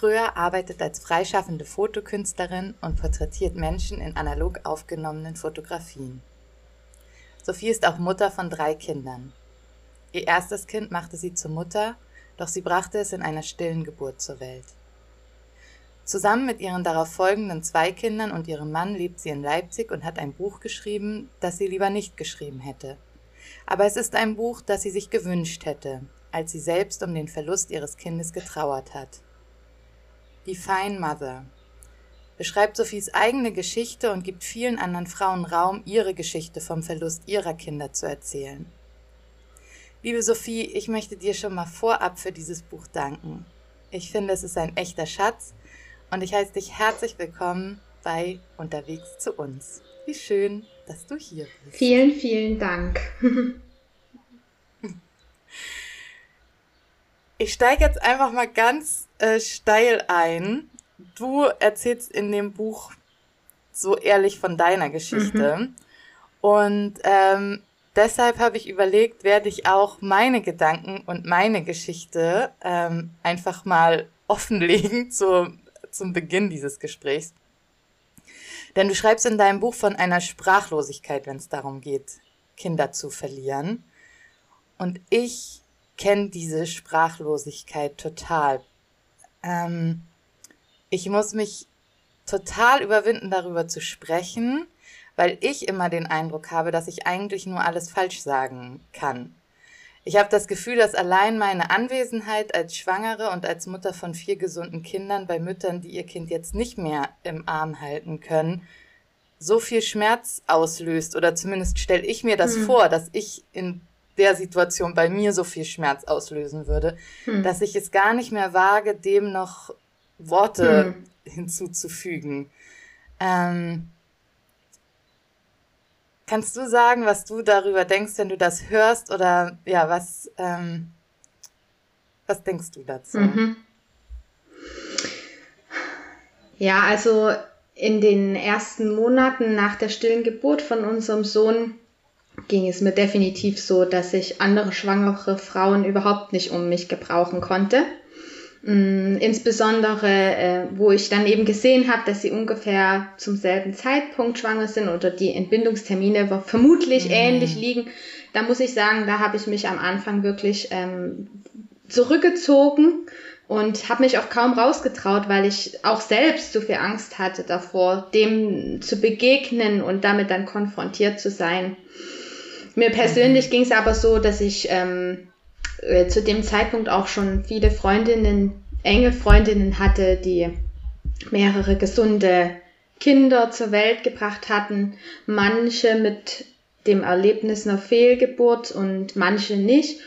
Kröhr arbeitet als freischaffende Fotokünstlerin und porträtiert Menschen in analog aufgenommenen Fotografien. Sophie ist auch Mutter von drei Kindern. Ihr erstes Kind machte sie zur Mutter, doch sie brachte es in einer stillen Geburt zur Welt. Zusammen mit ihren darauf folgenden zwei Kindern und ihrem Mann lebt sie in Leipzig und hat ein Buch geschrieben, das sie lieber nicht geschrieben hätte. Aber es ist ein Buch, das sie sich gewünscht hätte, als sie selbst um den Verlust ihres Kindes getrauert hat. Die Fine Mother beschreibt Sophies eigene Geschichte und gibt vielen anderen Frauen Raum, ihre Geschichte vom Verlust ihrer Kinder zu erzählen. Liebe Sophie, ich möchte dir schon mal vorab für dieses Buch danken. Ich finde, es ist ein echter Schatz und ich heiße dich herzlich willkommen bei Unterwegs zu uns. Wie schön, dass du hier bist. Vielen, vielen Dank. Ich steige jetzt einfach mal ganz äh, steil ein. Du erzählst in dem Buch so ehrlich von deiner Geschichte. Mhm. Und ähm, deshalb habe ich überlegt, werde ich auch meine Gedanken und meine Geschichte ähm, einfach mal offenlegen zu, zum Beginn dieses Gesprächs. Denn du schreibst in deinem Buch von einer Sprachlosigkeit, wenn es darum geht, Kinder zu verlieren. Und ich kenne diese Sprachlosigkeit total. Ähm, ich muss mich total überwinden, darüber zu sprechen, weil ich immer den Eindruck habe, dass ich eigentlich nur alles falsch sagen kann. Ich habe das Gefühl, dass allein meine Anwesenheit als Schwangere und als Mutter von vier gesunden Kindern bei Müttern, die ihr Kind jetzt nicht mehr im Arm halten können, so viel Schmerz auslöst. Oder zumindest stelle ich mir das hm. vor, dass ich in der Situation bei mir so viel Schmerz auslösen würde, hm. dass ich es gar nicht mehr wage, dem noch Worte hm. hinzuzufügen. Ähm, kannst du sagen, was du darüber denkst, wenn du das hörst oder ja, was, ähm, was denkst du dazu? Mhm. Ja, also in den ersten Monaten nach der stillen Geburt von unserem Sohn ging es mir definitiv so, dass ich andere schwangere Frauen überhaupt nicht um mich gebrauchen konnte. Mm, insbesondere, äh, wo ich dann eben gesehen habe, dass sie ungefähr zum selben Zeitpunkt schwanger sind oder die Entbindungstermine vermutlich mhm. ähnlich liegen. Da muss ich sagen, da habe ich mich am Anfang wirklich ähm, zurückgezogen und habe mich auch kaum rausgetraut, weil ich auch selbst so viel Angst hatte davor, dem zu begegnen und damit dann konfrontiert zu sein. Mir persönlich ging es aber so, dass ich ähm, äh, zu dem Zeitpunkt auch schon viele Freundinnen, enge Freundinnen hatte, die mehrere gesunde Kinder zur Welt gebracht hatten, manche mit dem Erlebnis einer Fehlgeburt und manche nicht.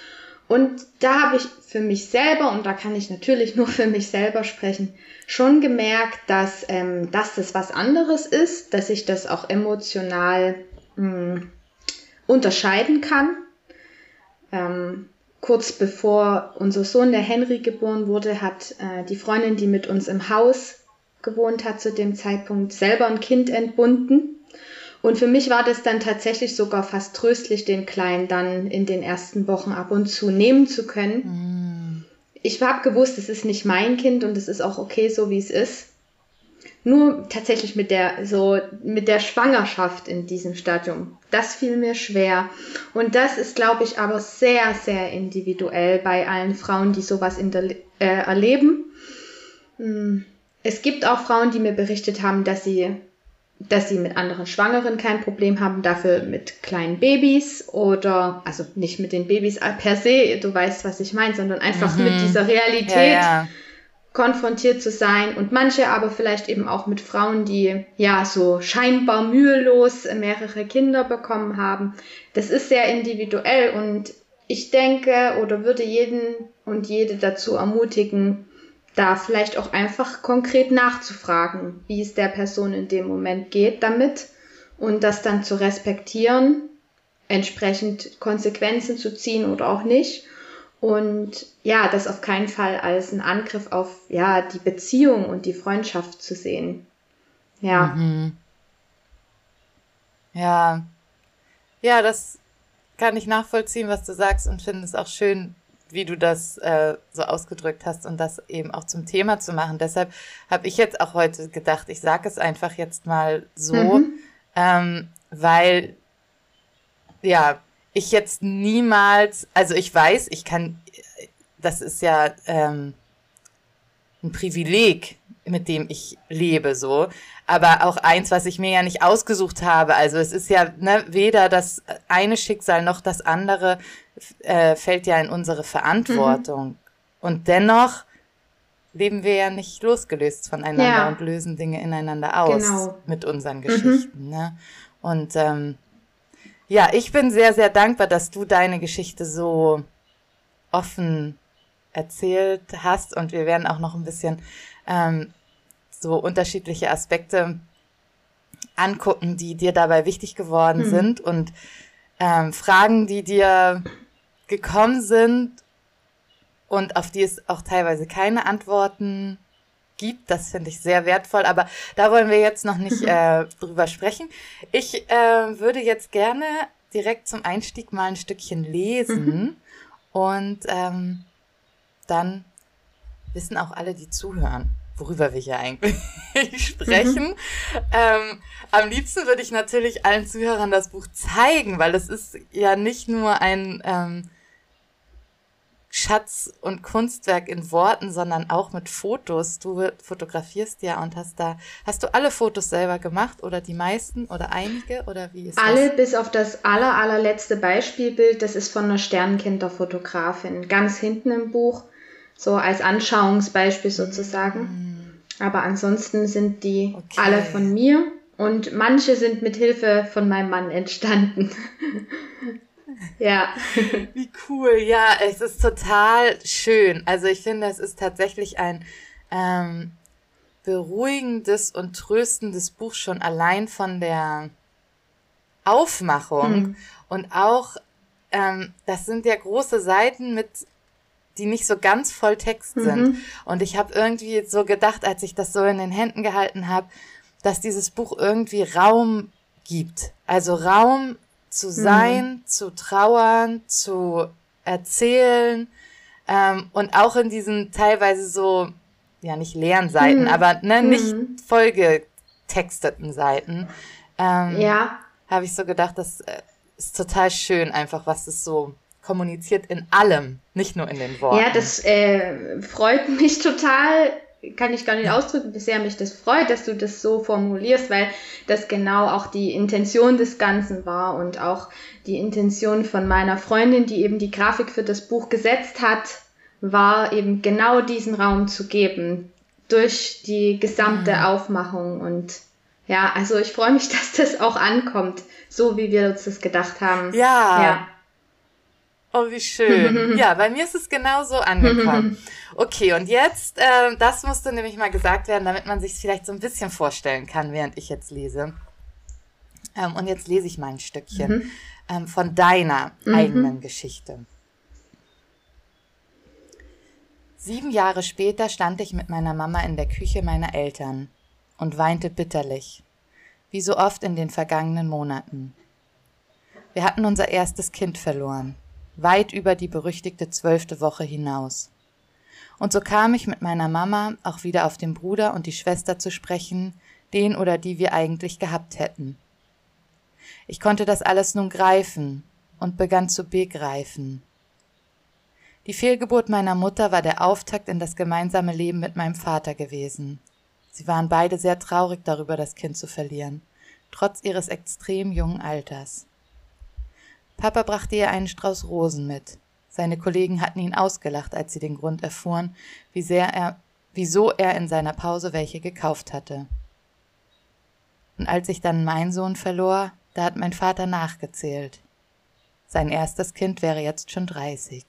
Und da habe ich für mich selber, und da kann ich natürlich nur für mich selber sprechen, schon gemerkt, dass, ähm, dass das was anderes ist, dass ich das auch emotional mh, hm, unterscheiden kann. Ähm, kurz bevor unser Sohn, der Henry, geboren wurde, hat äh, die Freundin, die mit uns im Haus gewohnt hat zu dem Zeitpunkt, selber ein Kind entbunden. Und für mich war das dann tatsächlich sogar fast tröstlich, den Kleinen dann in den ersten Wochen ab und zu nehmen zu können. Mm. Ich habe gewusst, es ist nicht mein Kind und es ist auch okay, so wie es ist nur tatsächlich mit der, so, mit der Schwangerschaft in diesem Stadium. Das fiel mir schwer. Und das ist, glaube ich, aber sehr, sehr individuell bei allen Frauen, die sowas in der, äh, erleben. Hm. Es gibt auch Frauen, die mir berichtet haben, dass sie, dass sie mit anderen Schwangeren kein Problem haben, dafür mit kleinen Babys oder, also nicht mit den Babys per se, du weißt, was ich meine, sondern einfach mhm. mit dieser Realität. Ja, ja konfrontiert zu sein und manche aber vielleicht eben auch mit Frauen, die ja so scheinbar mühelos mehrere Kinder bekommen haben. Das ist sehr individuell und ich denke oder würde jeden und jede dazu ermutigen, da vielleicht auch einfach konkret nachzufragen, wie es der Person in dem Moment geht damit und das dann zu respektieren, entsprechend Konsequenzen zu ziehen oder auch nicht. Und ja, das auf keinen Fall als einen Angriff auf ja, die Beziehung und die Freundschaft zu sehen. Ja. Mhm. Ja. Ja, das kann ich nachvollziehen, was du sagst und finde es auch schön, wie du das äh, so ausgedrückt hast und das eben auch zum Thema zu machen. Deshalb habe ich jetzt auch heute gedacht, ich sage es einfach jetzt mal so, mhm. ähm, weil ja, ich jetzt niemals, also ich weiß, ich kann, das ist ja ähm, ein Privileg, mit dem ich lebe, so, aber auch eins, was ich mir ja nicht ausgesucht habe. Also es ist ja ne, weder das eine Schicksal noch das andere äh, fällt ja in unsere Verantwortung. Mhm. Und dennoch leben wir ja nicht losgelöst voneinander ja. und lösen Dinge ineinander aus genau. mit unseren Geschichten. Mhm. Ne? Und ähm, ja, ich bin sehr, sehr dankbar, dass du deine Geschichte so offen erzählt hast und wir werden auch noch ein bisschen ähm, so unterschiedliche Aspekte angucken, die dir dabei wichtig geworden mhm. sind und ähm, Fragen, die dir gekommen sind und auf die es auch teilweise keine Antworten gibt. Das finde ich sehr wertvoll, aber da wollen wir jetzt noch nicht äh, drüber sprechen. Ich äh, würde jetzt gerne direkt zum Einstieg mal ein Stückchen lesen und ähm, dann wissen auch alle, die zuhören, worüber wir hier eigentlich sprechen. Mhm. Ähm, am liebsten würde ich natürlich allen Zuhörern das Buch zeigen, weil es ist ja nicht nur ein ähm, Schatz und Kunstwerk in Worten, sondern auch mit Fotos. Du fotografierst ja und hast da, hast du alle Fotos selber gemacht oder die meisten oder einige oder wie ist Alle das? bis auf das aller, allerletzte Beispielbild, das ist von einer Sternkinderfotografin, ganz hinten im Buch, so als Anschauungsbeispiel sozusagen. Mm. Aber ansonsten sind die okay. alle von mir und manche sind mit Hilfe von meinem Mann entstanden. Ja. Wie cool. Ja, es ist total schön. Also ich finde, es ist tatsächlich ein ähm, beruhigendes und tröstendes Buch schon allein von der Aufmachung. Mhm. Und auch, ähm, das sind ja große Seiten mit die nicht so ganz voll Text sind. Mhm. Und ich habe irgendwie so gedacht, als ich das so in den Händen gehalten habe, dass dieses Buch irgendwie Raum gibt. Also Raum zu sein, mhm. zu trauern, zu erzählen ähm, und auch in diesen teilweise so, ja nicht leeren Seiten, mhm. aber ne, nicht mhm. vollgetexteten Seiten. Ähm, ja. Habe ich so gedacht, das äh, ist total schön, einfach was es so kommuniziert in allem, nicht nur in den Worten. Ja, das äh, freut mich total kann ich gar nicht ausdrücken, wie sehr mich das freut, dass du das so formulierst, weil das genau auch die Intention des Ganzen war und auch die Intention von meiner Freundin, die eben die Grafik für das Buch gesetzt hat, war eben genau diesen Raum zu geben durch die gesamte mhm. Aufmachung und ja, also ich freue mich, dass das auch ankommt, so wie wir uns das gedacht haben. Ja. ja. Oh, wie schön. ja, bei mir ist es genau so angekommen. Okay, und jetzt, äh, das musste nämlich mal gesagt werden, damit man sich vielleicht so ein bisschen vorstellen kann, während ich jetzt lese. Ähm, und jetzt lese ich mal ein Stückchen mhm. ähm, von deiner mhm. eigenen Geschichte. Sieben Jahre später stand ich mit meiner Mama in der Küche meiner Eltern und weinte bitterlich, wie so oft in den vergangenen Monaten. Wir hatten unser erstes Kind verloren weit über die berüchtigte zwölfte Woche hinaus. Und so kam ich mit meiner Mama auch wieder auf den Bruder und die Schwester zu sprechen, den oder die wir eigentlich gehabt hätten. Ich konnte das alles nun greifen und begann zu begreifen. Die Fehlgeburt meiner Mutter war der Auftakt in das gemeinsame Leben mit meinem Vater gewesen. Sie waren beide sehr traurig darüber, das Kind zu verlieren, trotz ihres extrem jungen Alters. Papa brachte ihr einen Strauß Rosen mit. Seine Kollegen hatten ihn ausgelacht, als sie den Grund erfuhren, wie sehr er, wieso er in seiner Pause welche gekauft hatte. Und als ich dann meinen Sohn verlor, da hat mein Vater nachgezählt. Sein erstes Kind wäre jetzt schon 30.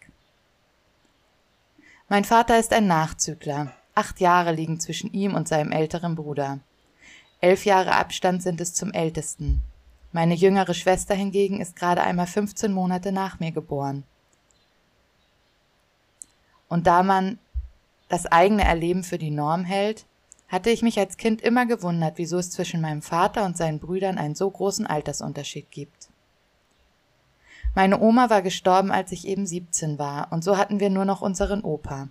Mein Vater ist ein Nachzügler. Acht Jahre liegen zwischen ihm und seinem älteren Bruder. Elf Jahre Abstand sind es zum ältesten. Meine jüngere Schwester hingegen ist gerade einmal 15 Monate nach mir geboren. Und da man das eigene Erleben für die Norm hält, hatte ich mich als Kind immer gewundert, wieso es zwischen meinem Vater und seinen Brüdern einen so großen Altersunterschied gibt. Meine Oma war gestorben, als ich eben 17 war, und so hatten wir nur noch unseren Opa.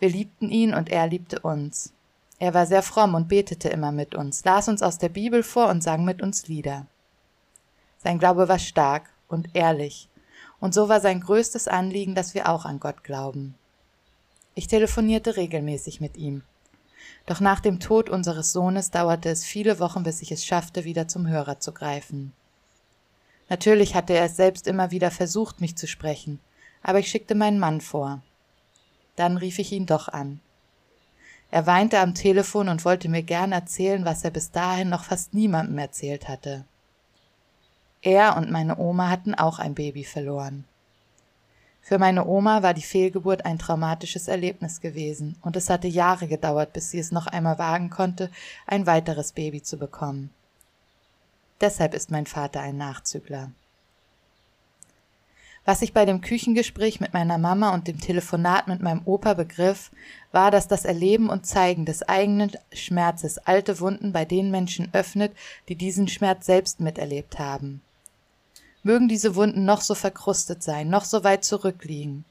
Wir liebten ihn und er liebte uns. Er war sehr fromm und betete immer mit uns, las uns aus der Bibel vor und sang mit uns Lieder. Sein Glaube war stark und ehrlich, und so war sein größtes Anliegen, dass wir auch an Gott glauben. Ich telefonierte regelmäßig mit ihm. Doch nach dem Tod unseres Sohnes dauerte es viele Wochen, bis ich es schaffte, wieder zum Hörer zu greifen. Natürlich hatte er es selbst immer wieder versucht, mich zu sprechen, aber ich schickte meinen Mann vor. Dann rief ich ihn doch an. Er weinte am Telefon und wollte mir gern erzählen, was er bis dahin noch fast niemandem erzählt hatte. Er und meine Oma hatten auch ein Baby verloren. Für meine Oma war die Fehlgeburt ein traumatisches Erlebnis gewesen, und es hatte Jahre gedauert, bis sie es noch einmal wagen konnte, ein weiteres Baby zu bekommen. Deshalb ist mein Vater ein Nachzügler. Was ich bei dem Küchengespräch mit meiner Mama und dem Telefonat mit meinem Opa begriff, war, dass das Erleben und Zeigen des eigenen Schmerzes alte Wunden bei den Menschen öffnet, die diesen Schmerz selbst miterlebt haben. Mögen diese Wunden noch so verkrustet sein, noch so weit zurückliegen.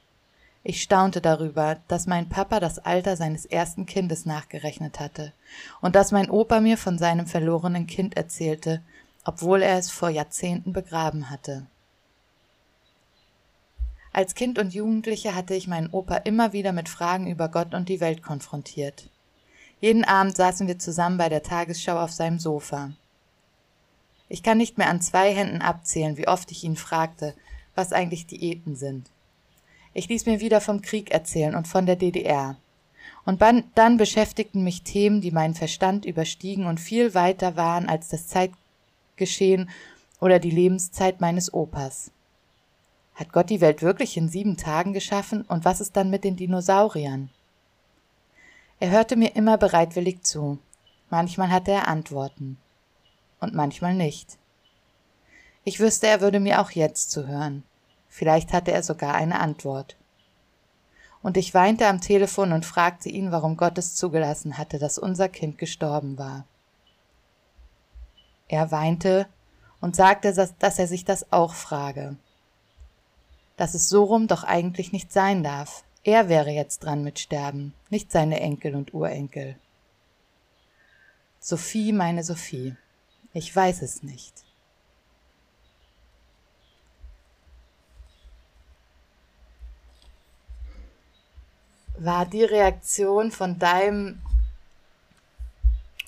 Ich staunte darüber, dass mein Papa das Alter seines ersten Kindes nachgerechnet hatte und dass mein Opa mir von seinem verlorenen Kind erzählte, obwohl er es vor Jahrzehnten begraben hatte. Als Kind und Jugendliche hatte ich meinen Opa immer wieder mit Fragen über Gott und die Welt konfrontiert. Jeden Abend saßen wir zusammen bei der Tagesschau auf seinem Sofa. Ich kann nicht mehr an zwei Händen abzählen, wie oft ich ihn fragte, was eigentlich Diäten sind. Ich ließ mir wieder vom Krieg erzählen und von der DDR. Und dann beschäftigten mich Themen, die meinen Verstand überstiegen und viel weiter waren als das Zeitgeschehen oder die Lebenszeit meines Opas. Hat Gott die Welt wirklich in sieben Tagen geschaffen und was ist dann mit den Dinosauriern? Er hörte mir immer bereitwillig zu. Manchmal hatte er Antworten und manchmal nicht. Ich wüsste, er würde mir auch jetzt zuhören. Vielleicht hatte er sogar eine Antwort. Und ich weinte am Telefon und fragte ihn, warum Gott es zugelassen hatte, dass unser Kind gestorben war. Er weinte und sagte, dass er sich das auch frage dass es so rum doch eigentlich nicht sein darf. Er wäre jetzt dran mit Sterben, nicht seine Enkel und Urenkel. Sophie, meine Sophie, ich weiß es nicht. War die Reaktion von deinem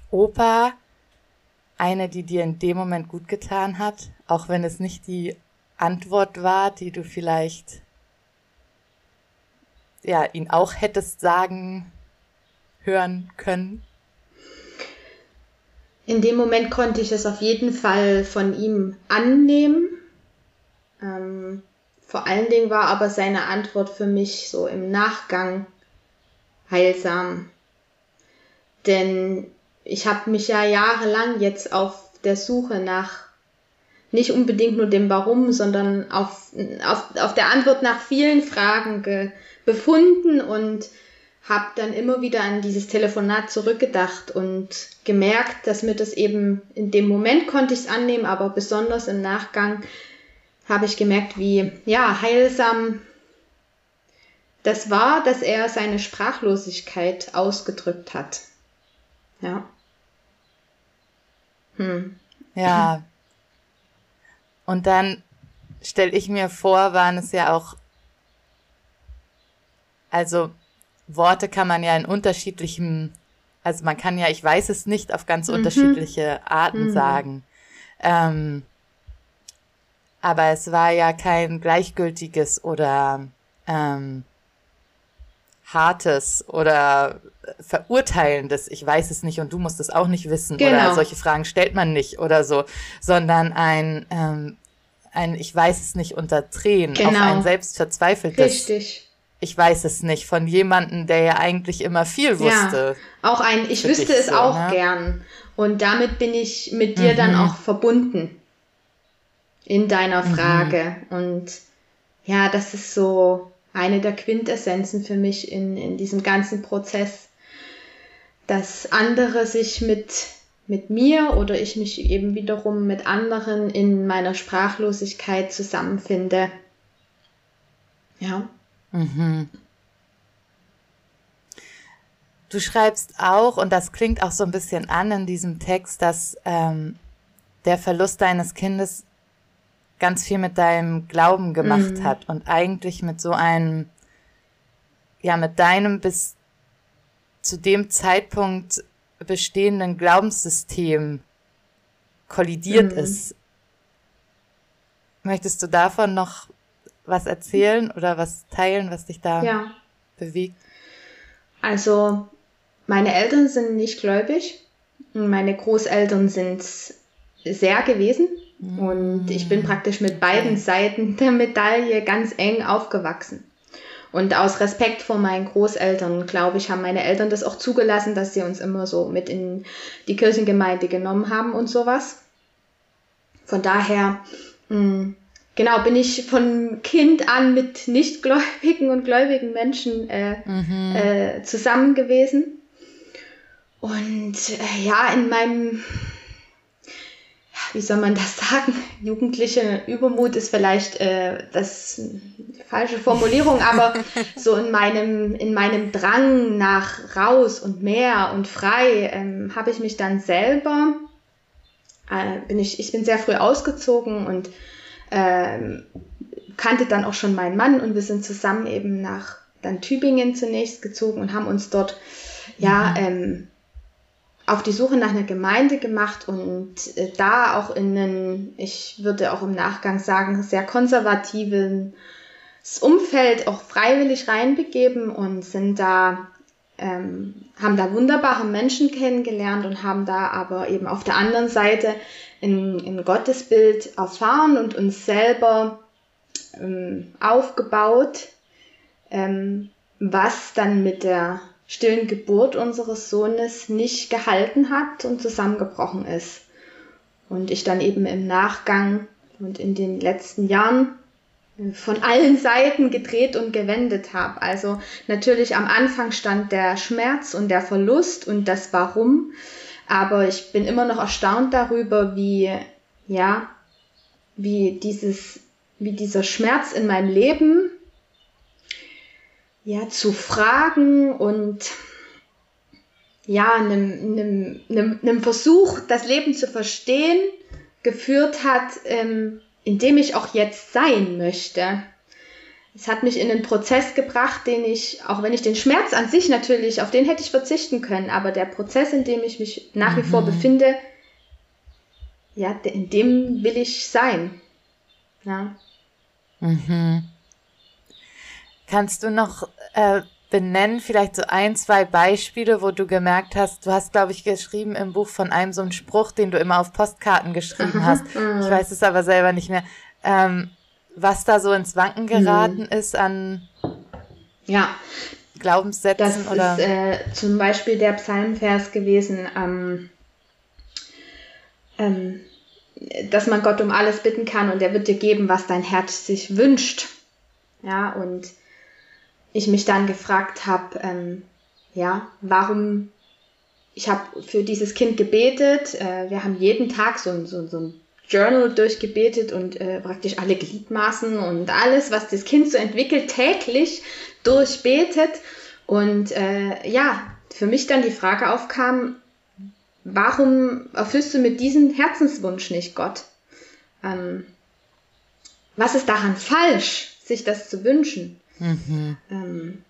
Opa eine, die dir in dem Moment gut getan hat, auch wenn es nicht die Antwort war, die du vielleicht ja, ihn auch hättest sagen hören können? In dem Moment konnte ich es auf jeden Fall von ihm annehmen. Ähm, vor allen Dingen war aber seine Antwort für mich so im Nachgang heilsam. Denn ich habe mich ja jahrelang jetzt auf der Suche nach nicht unbedingt nur dem Warum, sondern auf, auf, auf der Antwort nach vielen Fragen ge, befunden und habe dann immer wieder an dieses Telefonat zurückgedacht und gemerkt, dass mir das eben in dem Moment konnte ich es annehmen, aber besonders im Nachgang habe ich gemerkt, wie ja heilsam das war, dass er seine Sprachlosigkeit ausgedrückt hat. Ja. Hm. Ja, und dann stelle ich mir vor, waren es ja auch, also Worte kann man ja in unterschiedlichen, also man kann ja, ich weiß es nicht, auf ganz mhm. unterschiedliche Arten mhm. sagen. Ähm, aber es war ja kein gleichgültiges oder ähm, hartes oder verurteilendes, ich weiß es nicht und du musst es auch nicht wissen genau. oder solche Fragen stellt man nicht oder so, sondern ein ähm, ein Ich weiß es nicht unter Tränen, genau. auch ein selbstverzweifeltes. Richtig. Ich weiß es nicht von jemandem, der ja eigentlich immer viel wusste. Ja, auch ein Ich wüsste es so, auch ne? gern. Und damit bin ich mit dir mhm. dann auch verbunden in deiner mhm. Frage. Mhm. Und ja, das ist so eine der Quintessenzen für mich in, in diesem ganzen Prozess, dass andere sich mit, mit mir oder ich mich eben wiederum mit anderen in meiner Sprachlosigkeit zusammenfinde. Ja. Mhm. Du schreibst auch, und das klingt auch so ein bisschen an in diesem Text, dass ähm, der Verlust deines Kindes ganz viel mit deinem Glauben gemacht mhm. hat und eigentlich mit so einem, ja, mit deinem bis zu dem Zeitpunkt bestehenden Glaubenssystem kollidiert mhm. ist. Möchtest du davon noch was erzählen oder was teilen, was dich da ja. bewegt? Also, meine Eltern sind nicht gläubig. Meine Großeltern sind sehr gewesen. Und ich bin praktisch mit beiden Seiten der Medaille ganz eng aufgewachsen. Und aus Respekt vor meinen Großeltern, glaube ich, haben meine Eltern das auch zugelassen, dass sie uns immer so mit in die Kirchengemeinde genommen haben und sowas. Von daher, mh, mm, genau, bin ich von Kind an mit nichtgläubigen und gläubigen Menschen äh, mhm. äh, zusammen gewesen. Und äh, ja, in meinem wie soll man das sagen? Jugendliche Übermut ist vielleicht äh, das falsche Formulierung, aber so in meinem, in meinem Drang nach raus und mehr und frei ähm, habe ich mich dann selber, äh, bin ich, ich bin sehr früh ausgezogen und ähm, kannte dann auch schon meinen Mann und wir sind zusammen eben nach dann Tübingen zunächst gezogen und haben uns dort ja mhm. ähm, auf die Suche nach einer Gemeinde gemacht und äh, da auch in einen, ich würde auch im Nachgang sagen, sehr konservativen Umfeld auch freiwillig reinbegeben und sind da, ähm, haben da wunderbare Menschen kennengelernt und haben da aber eben auf der anderen Seite ein, ein Gottesbild erfahren und uns selber ähm, aufgebaut, ähm, was dann mit der stillen Geburt unseres Sohnes nicht gehalten hat und zusammengebrochen ist. Und ich dann eben im Nachgang und in den letzten Jahren von allen Seiten gedreht und gewendet habe. Also natürlich am Anfang stand der Schmerz und der Verlust und das Warum, aber ich bin immer noch erstaunt darüber, wie ja, wie dieses wie dieser Schmerz in meinem Leben ja, zu fragen und ja, einem, einem, einem, einem Versuch, das Leben zu verstehen, geführt hat, ähm, in dem ich auch jetzt sein möchte. Es hat mich in einen Prozess gebracht, den ich, auch wenn ich den Schmerz an sich natürlich, auf den hätte ich verzichten können, aber der Prozess, in dem ich mich nach wie vor mhm. befinde, ja, in dem will ich sein. Ja. Mhm. Kannst du noch äh, benennen, vielleicht so ein, zwei Beispiele, wo du gemerkt hast, du hast, glaube ich, geschrieben im Buch von einem so einen Spruch, den du immer auf Postkarten geschrieben hast. Ich weiß es aber selber nicht mehr. Ähm, was da so ins Wanken geraten mhm. ist an ja. Glaubenssätzen das oder. ist äh, zum Beispiel der Psalmvers gewesen, ähm, ähm, dass man Gott um alles bitten kann und er wird dir geben, was dein Herz sich wünscht. Ja, und ich mich dann gefragt habe, ähm, ja, warum ich habe für dieses Kind gebetet. Äh, wir haben jeden Tag so, so, so ein Journal durchgebetet und äh, praktisch alle Gliedmaßen und alles, was das Kind so entwickelt, täglich durchbetet. Und äh, ja, für mich dann die Frage aufkam, warum erfüllst du mit diesem Herzenswunsch nicht Gott? Ähm, was ist daran falsch, sich das zu wünschen? Mhm. Ähm,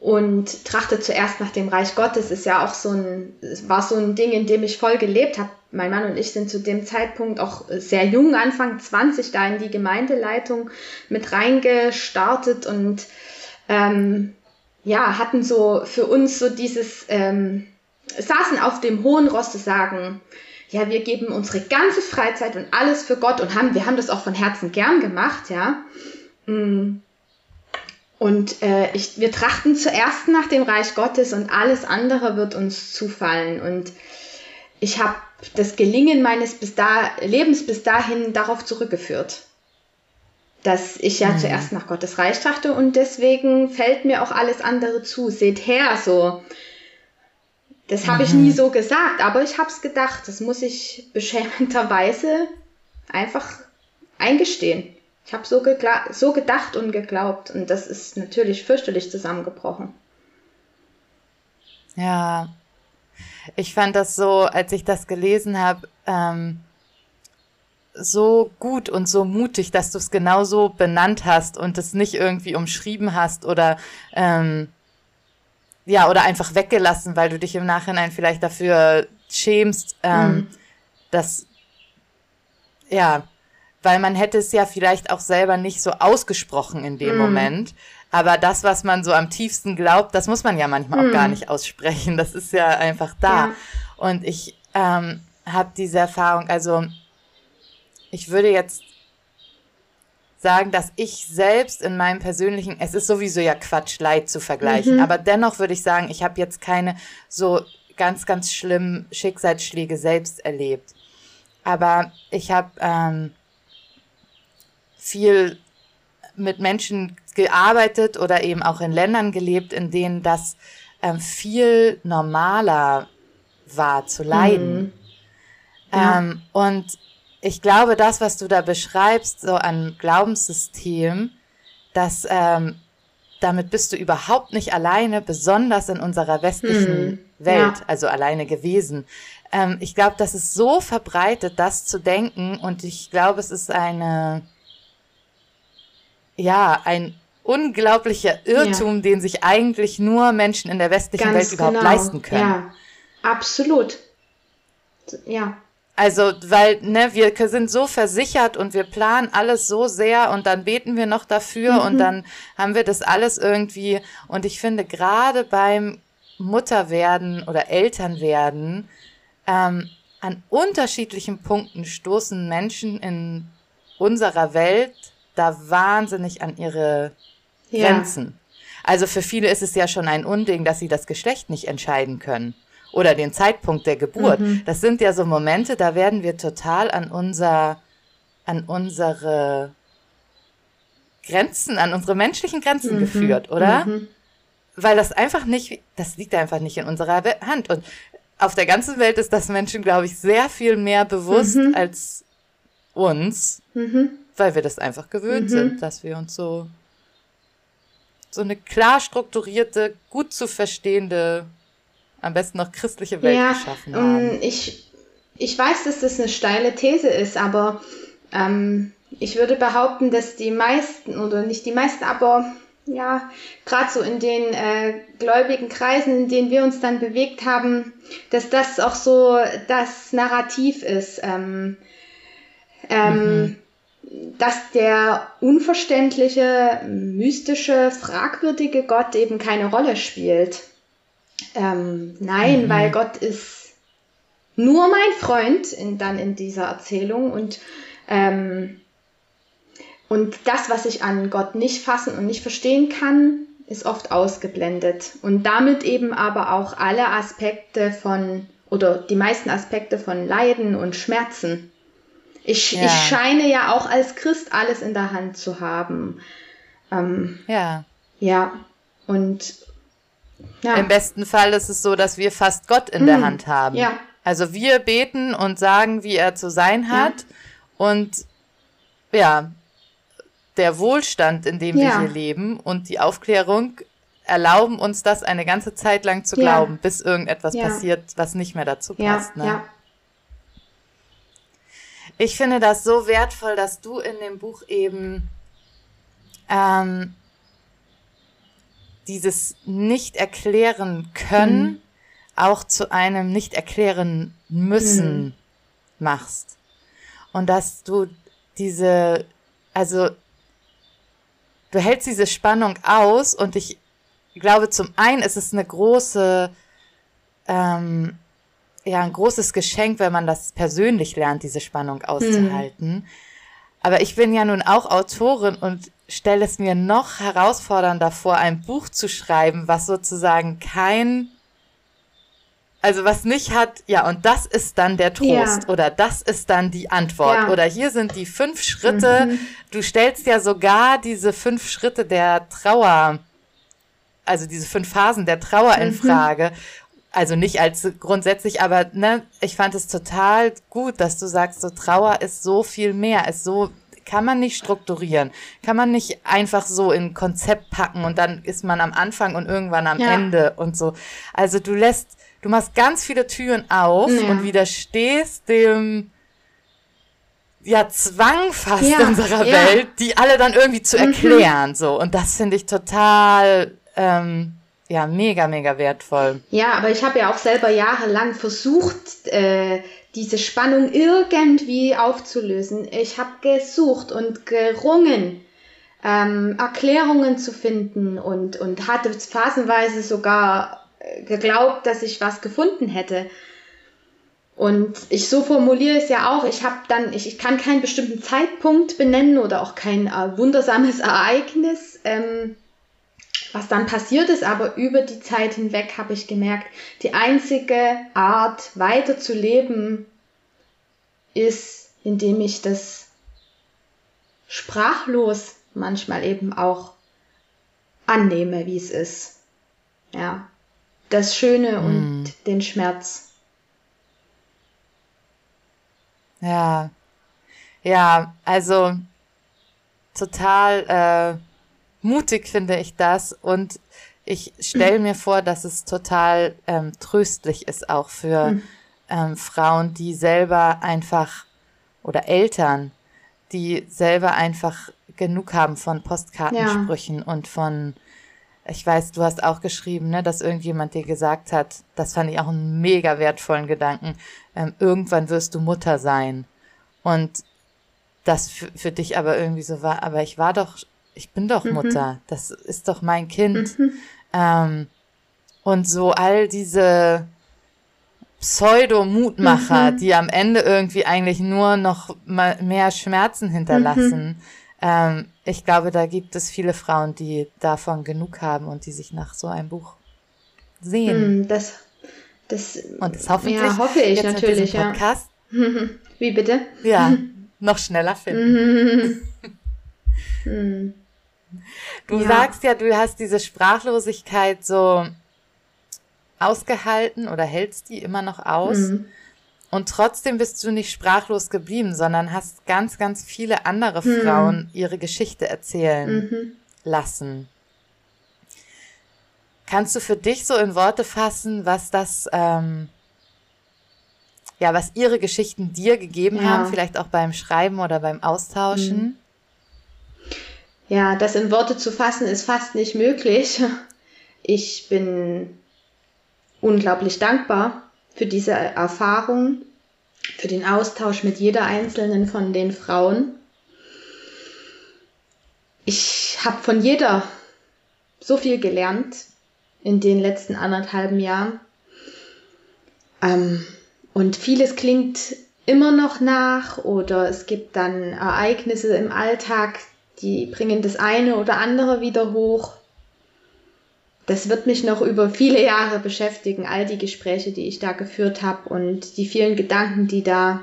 und trachte zuerst nach dem Reich Gottes ist ja auch so ein, war so ein Ding, in dem ich voll gelebt habe. Mein Mann und ich sind zu dem Zeitpunkt auch sehr jung, Anfang 20, da in die Gemeindeleitung mit reingestartet und ähm, ja, hatten so für uns so dieses, ähm, saßen auf dem hohen Ross zu sagen, ja, wir geben unsere ganze Freizeit und alles für Gott und haben, wir haben das auch von Herzen gern gemacht, ja. Mm. Und äh, ich, wir trachten zuerst nach dem Reich Gottes und alles andere wird uns zufallen. Und ich habe das Gelingen meines bis da, Lebens bis dahin darauf zurückgeführt, dass ich ja mhm. zuerst nach Gottes Reich trachte und deswegen fällt mir auch alles andere zu. Seht her, so. Das habe mhm. ich nie so gesagt, aber ich habe es gedacht. Das muss ich beschämenterweise einfach eingestehen. Ich habe so, so gedacht und geglaubt und das ist natürlich fürchterlich zusammengebrochen. Ja, ich fand das so, als ich das gelesen habe, ähm, so gut und so mutig, dass du es genau so benannt hast und es nicht irgendwie umschrieben hast oder ähm, ja oder einfach weggelassen, weil du dich im Nachhinein vielleicht dafür schämst, ähm, mhm. dass ja weil man hätte es ja vielleicht auch selber nicht so ausgesprochen in dem mm. Moment. Aber das, was man so am tiefsten glaubt, das muss man ja manchmal mm. auch gar hm. nicht aussprechen. Das ist ja einfach da. Ja. Und ich ähm, habe diese Erfahrung, also ich würde jetzt sagen, dass ich selbst in meinem persönlichen, es ist sowieso ja Quatsch, Leid zu vergleichen, mhm. aber dennoch würde ich sagen, ich habe jetzt keine so ganz, ganz schlimmen Schicksalsschläge selbst erlebt. Aber ich habe ähm, viel mit Menschen gearbeitet oder eben auch in Ländern gelebt, in denen das ähm, viel normaler war zu leiden. Mhm. Ja. Ähm, und ich glaube, das, was du da beschreibst, so an Glaubenssystem, dass ähm, damit bist du überhaupt nicht alleine, besonders in unserer westlichen mhm. Welt, ja. also alleine gewesen. Ähm, ich glaube, das ist so verbreitet, das zu denken, und ich glaube, es ist eine ja, ein unglaublicher Irrtum, ja. den sich eigentlich nur Menschen in der westlichen Ganz Welt überhaupt genau. leisten können. Ja, absolut. Ja. Also, weil, ne, wir sind so versichert und wir planen alles so sehr und dann beten wir noch dafür mhm. und dann haben wir das alles irgendwie. Und ich finde, gerade beim Mutterwerden oder Elternwerden, ähm, an unterschiedlichen Punkten stoßen Menschen in unserer Welt da wahnsinnig an ihre Grenzen. Ja. Also für viele ist es ja schon ein Unding, dass sie das Geschlecht nicht entscheiden können oder den Zeitpunkt der Geburt. Mhm. Das sind ja so Momente, da werden wir total an unser, an unsere Grenzen, an unsere menschlichen Grenzen mhm. geführt, oder? Mhm. Weil das einfach nicht, das liegt einfach nicht in unserer Hand. Und auf der ganzen Welt ist das Menschen, glaube ich, sehr viel mehr bewusst mhm. als uns. Weil wir das einfach gewöhnt mhm. sind, dass wir uns so, so eine klar strukturierte, gut zu verstehende, am besten noch christliche Welt ja, geschaffen haben. Ich, ich weiß, dass das eine steile These ist, aber ähm, ich würde behaupten, dass die meisten, oder nicht die meisten, aber ja, gerade so in den äh, gläubigen Kreisen, in denen wir uns dann bewegt haben, dass das auch so das Narrativ ist. Ähm, ähm, mhm dass der unverständliche, mystische, fragwürdige Gott eben keine Rolle spielt. Ähm, nein, mhm. weil Gott ist nur mein Freund in, dann in dieser Erzählung und ähm, und das, was ich an Gott nicht fassen und nicht verstehen kann, ist oft ausgeblendet. Und damit eben aber auch alle Aspekte von, oder die meisten Aspekte von Leiden und Schmerzen. Ich, ja. ich scheine ja auch als Christ alles in der Hand zu haben. Ähm, ja. Ja. Und ja. im besten Fall ist es so, dass wir fast Gott in hm. der Hand haben. Ja. Also wir beten und sagen, wie er zu sein hat. Ja. Und ja, der Wohlstand, in dem wir hier leben und die Aufklärung erlauben uns das eine ganze Zeit lang zu glauben, bis irgendetwas passiert, was nicht mehr dazu passt. Ne? Ja. Ich finde das so wertvoll, dass du in dem Buch eben ähm, dieses nicht erklären können mhm. auch zu einem nicht erklären müssen mhm. machst. Und dass du diese, also du hältst diese Spannung aus und ich glaube, zum einen ist es eine große ähm, ja ein großes Geschenk, wenn man das persönlich lernt, diese Spannung auszuhalten. Mhm. Aber ich bin ja nun auch Autorin und stelle es mir noch herausfordernder vor, ein Buch zu schreiben, was sozusagen kein also was nicht hat, ja, und das ist dann der Trost ja. oder das ist dann die Antwort ja. oder hier sind die fünf Schritte. Mhm. Du stellst ja sogar diese fünf Schritte der Trauer, also diese fünf Phasen der Trauer mhm. in Frage. Also nicht als grundsätzlich, aber ne, ich fand es total gut, dass du sagst, so Trauer ist so viel mehr, ist so kann man nicht strukturieren, kann man nicht einfach so in Konzept packen und dann ist man am Anfang und irgendwann am ja. Ende und so. Also du lässt du machst ganz viele Türen auf ja. und widerstehst dem ja Zwang fast ja, unserer. Welt, die alle dann irgendwie zu mhm. erklären. Mhm. So und das finde ich total ähm, ja mega mega wertvoll. Ja, aber ich habe ja auch selber jahrelang versucht. Äh, diese Spannung irgendwie aufzulösen. Ich habe gesucht und gerungen, ähm, Erklärungen zu finden und, und hatte phasenweise sogar geglaubt, dass ich was gefunden hätte. Und ich so formuliere es ja auch, ich habe dann, ich, ich kann keinen bestimmten Zeitpunkt benennen oder auch kein äh, wundersames Ereignis, ähm, was dann passiert ist, aber über die Zeit hinweg habe ich gemerkt, die einzige Art weiterzuleben ist, indem ich das sprachlos manchmal eben auch annehme, wie es ist. Ja das Schöne und mm. den Schmerz. Ja, ja, also total äh, mutig finde ich das und ich stelle mir vor, dass es total ähm, tröstlich ist auch für mm. ähm, Frauen, die selber einfach oder Eltern, die selber einfach genug haben von Postkartensprüchen ja. und von ich weiß, du hast auch geschrieben, ne, dass irgendjemand dir gesagt hat, das fand ich auch einen mega wertvollen Gedanken, ähm, irgendwann wirst du Mutter sein. Und das für, dich aber irgendwie so war, aber ich war doch, ich bin doch mhm. Mutter, das ist doch mein Kind. Mhm. Ähm, und so all diese Pseudo-Mutmacher, mhm. die am Ende irgendwie eigentlich nur noch mehr Schmerzen hinterlassen, mhm. ähm, ich glaube, da gibt es viele Frauen, die davon genug haben und die sich nach so einem Buch sehen. Hm, das, das, und das hoffentlich ja, hoffe ich natürlich, ja. Podcast, Wie bitte? Ja, noch schneller finden. Hm. Du ja. sagst ja, du hast diese Sprachlosigkeit so ausgehalten oder hältst die immer noch aus. Mhm. Und trotzdem bist du nicht sprachlos geblieben, sondern hast ganz, ganz viele andere hm. Frauen ihre Geschichte erzählen mhm. lassen. Kannst du für dich so in Worte fassen, was das, ähm, ja, was ihre Geschichten dir gegeben ja. haben, vielleicht auch beim Schreiben oder beim Austauschen? Ja, das in Worte zu fassen ist fast nicht möglich. Ich bin unglaublich dankbar für diese Erfahrung, für den Austausch mit jeder einzelnen von den Frauen. Ich habe von jeder so viel gelernt in den letzten anderthalben Jahren. Ähm, und vieles klingt immer noch nach oder es gibt dann Ereignisse im Alltag, die bringen das eine oder andere wieder hoch das wird mich noch über viele Jahre beschäftigen, all die Gespräche, die ich da geführt habe und die vielen Gedanken, die da,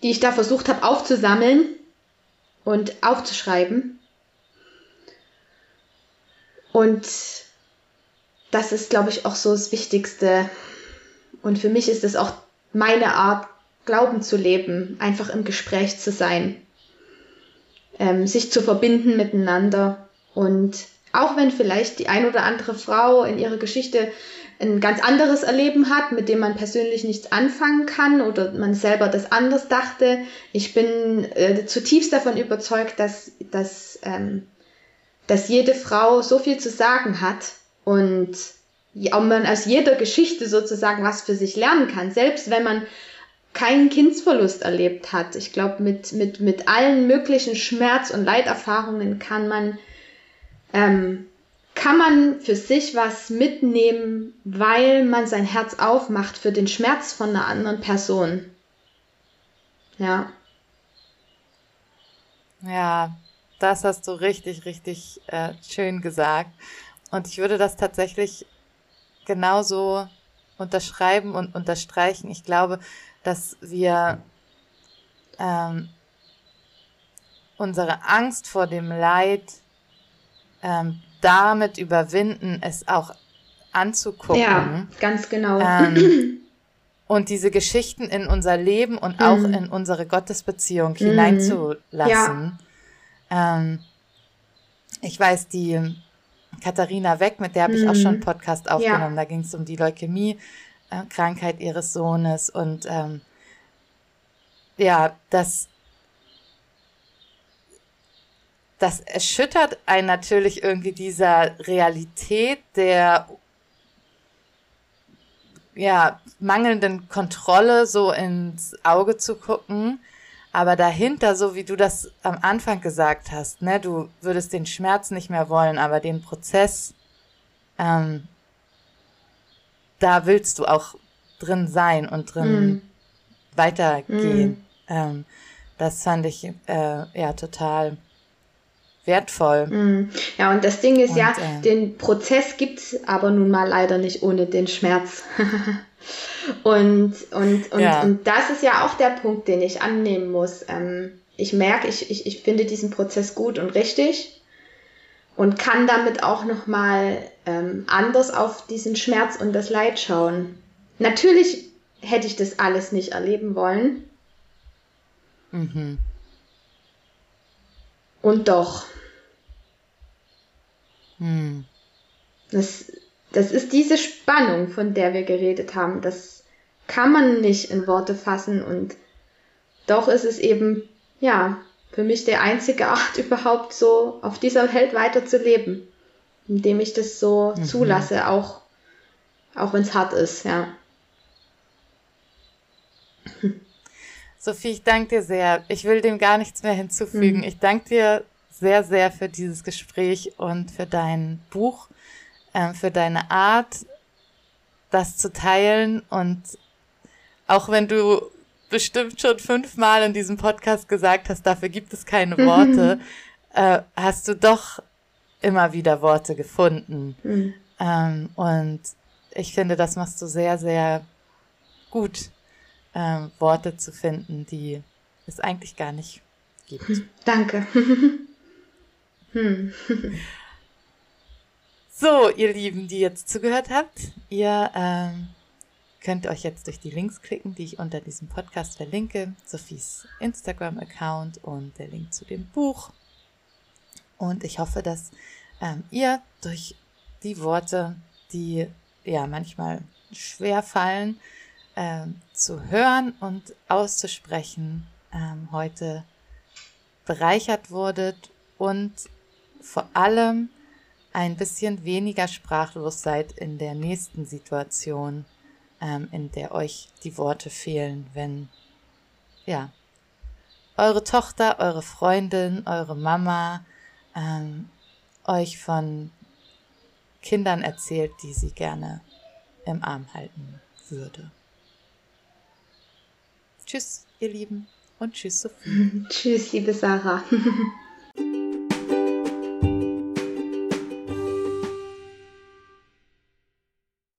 die ich da versucht habe aufzusammeln und aufzuschreiben. Und das ist, glaube ich, auch so das Wichtigste. Und für mich ist es auch meine Art, Glauben zu leben, einfach im Gespräch zu sein, ähm, sich zu verbinden miteinander und auch wenn vielleicht die ein oder andere Frau in ihrer Geschichte ein ganz anderes Erleben hat, mit dem man persönlich nichts anfangen kann oder man selber das anders dachte. Ich bin äh, zutiefst davon überzeugt, dass, dass, ähm, dass jede Frau so viel zu sagen hat und man aus jeder Geschichte sozusagen was für sich lernen kann, selbst wenn man keinen Kindsverlust erlebt hat. Ich glaube, mit, mit, mit allen möglichen Schmerz- und Leiterfahrungen kann man ähm, kann man für sich was mitnehmen, weil man sein Herz aufmacht für den Schmerz von einer anderen Person. Ja. Ja, das hast du richtig, richtig äh, schön gesagt. Und ich würde das tatsächlich genauso unterschreiben und unterstreichen. Ich glaube, dass wir ähm, unsere Angst vor dem Leid ähm, damit überwinden, es auch anzugucken. Ja, ganz genau. Ähm, und diese Geschichten in unser Leben und auch mm. in unsere Gottesbeziehung mm. hineinzulassen. Ja. Ähm, ich weiß, die Katharina Weck, mit der habe ich auch schon einen mhm. Podcast aufgenommen. Ja. Da ging es um die Leukämie-Krankheit äh, ihres Sohnes und ähm, ja, das das erschüttert einen natürlich irgendwie dieser Realität der ja, mangelnden Kontrolle so ins Auge zu gucken. Aber dahinter, so wie du das am Anfang gesagt hast, ne, du würdest den Schmerz nicht mehr wollen, aber den Prozess, ähm, da willst du auch drin sein und drin mm. weitergehen. Mm. Ähm, das fand ich äh, ja total wertvoll. Mm. Ja, und das Ding ist und, ja, äh, den Prozess gibt es aber nun mal leider nicht ohne den Schmerz. und, und, und, ja. und das ist ja auch der Punkt, den ich annehmen muss. Ähm, ich merke, ich, ich, ich finde diesen Prozess gut und richtig und kann damit auch nochmal ähm, anders auf diesen Schmerz und das Leid schauen. Natürlich hätte ich das alles nicht erleben wollen. Mhm. Und doch. Hm. Das, das ist diese Spannung, von der wir geredet haben. Das kann man nicht in Worte fassen und doch ist es eben, ja, für mich der einzige Art überhaupt so auf dieser Welt weiterzuleben, indem ich das so mhm. zulasse, auch, auch wenn es hart ist, ja. Sophie, ich danke dir sehr. Ich will dem gar nichts mehr hinzufügen. Mhm. Ich danke dir sehr, sehr für dieses Gespräch und für dein Buch, äh, für deine Art, das zu teilen. Und auch wenn du bestimmt schon fünfmal in diesem Podcast gesagt hast, dafür gibt es keine Worte, äh, hast du doch immer wieder Worte gefunden. Mhm. Ähm, und ich finde, das machst du sehr, sehr gut, ähm, Worte zu finden, die es eigentlich gar nicht gibt. Danke. Hm. so, ihr Lieben, die jetzt zugehört habt, ihr ähm, könnt euch jetzt durch die Links klicken, die ich unter diesem Podcast verlinke. Sophies Instagram-Account und der Link zu dem Buch. Und ich hoffe, dass ähm, ihr durch die Worte, die ja manchmal schwer fallen, ähm, zu hören und auszusprechen, ähm, heute bereichert wurdet und vor allem ein bisschen weniger sprachlos seid in der nächsten Situation, ähm, in der euch die Worte fehlen, wenn, ja, eure Tochter, eure Freundin, eure Mama ähm, euch von Kindern erzählt, die sie gerne im Arm halten würde. Tschüss, ihr Lieben, und tschüss, Sophie. tschüss, liebe Sarah.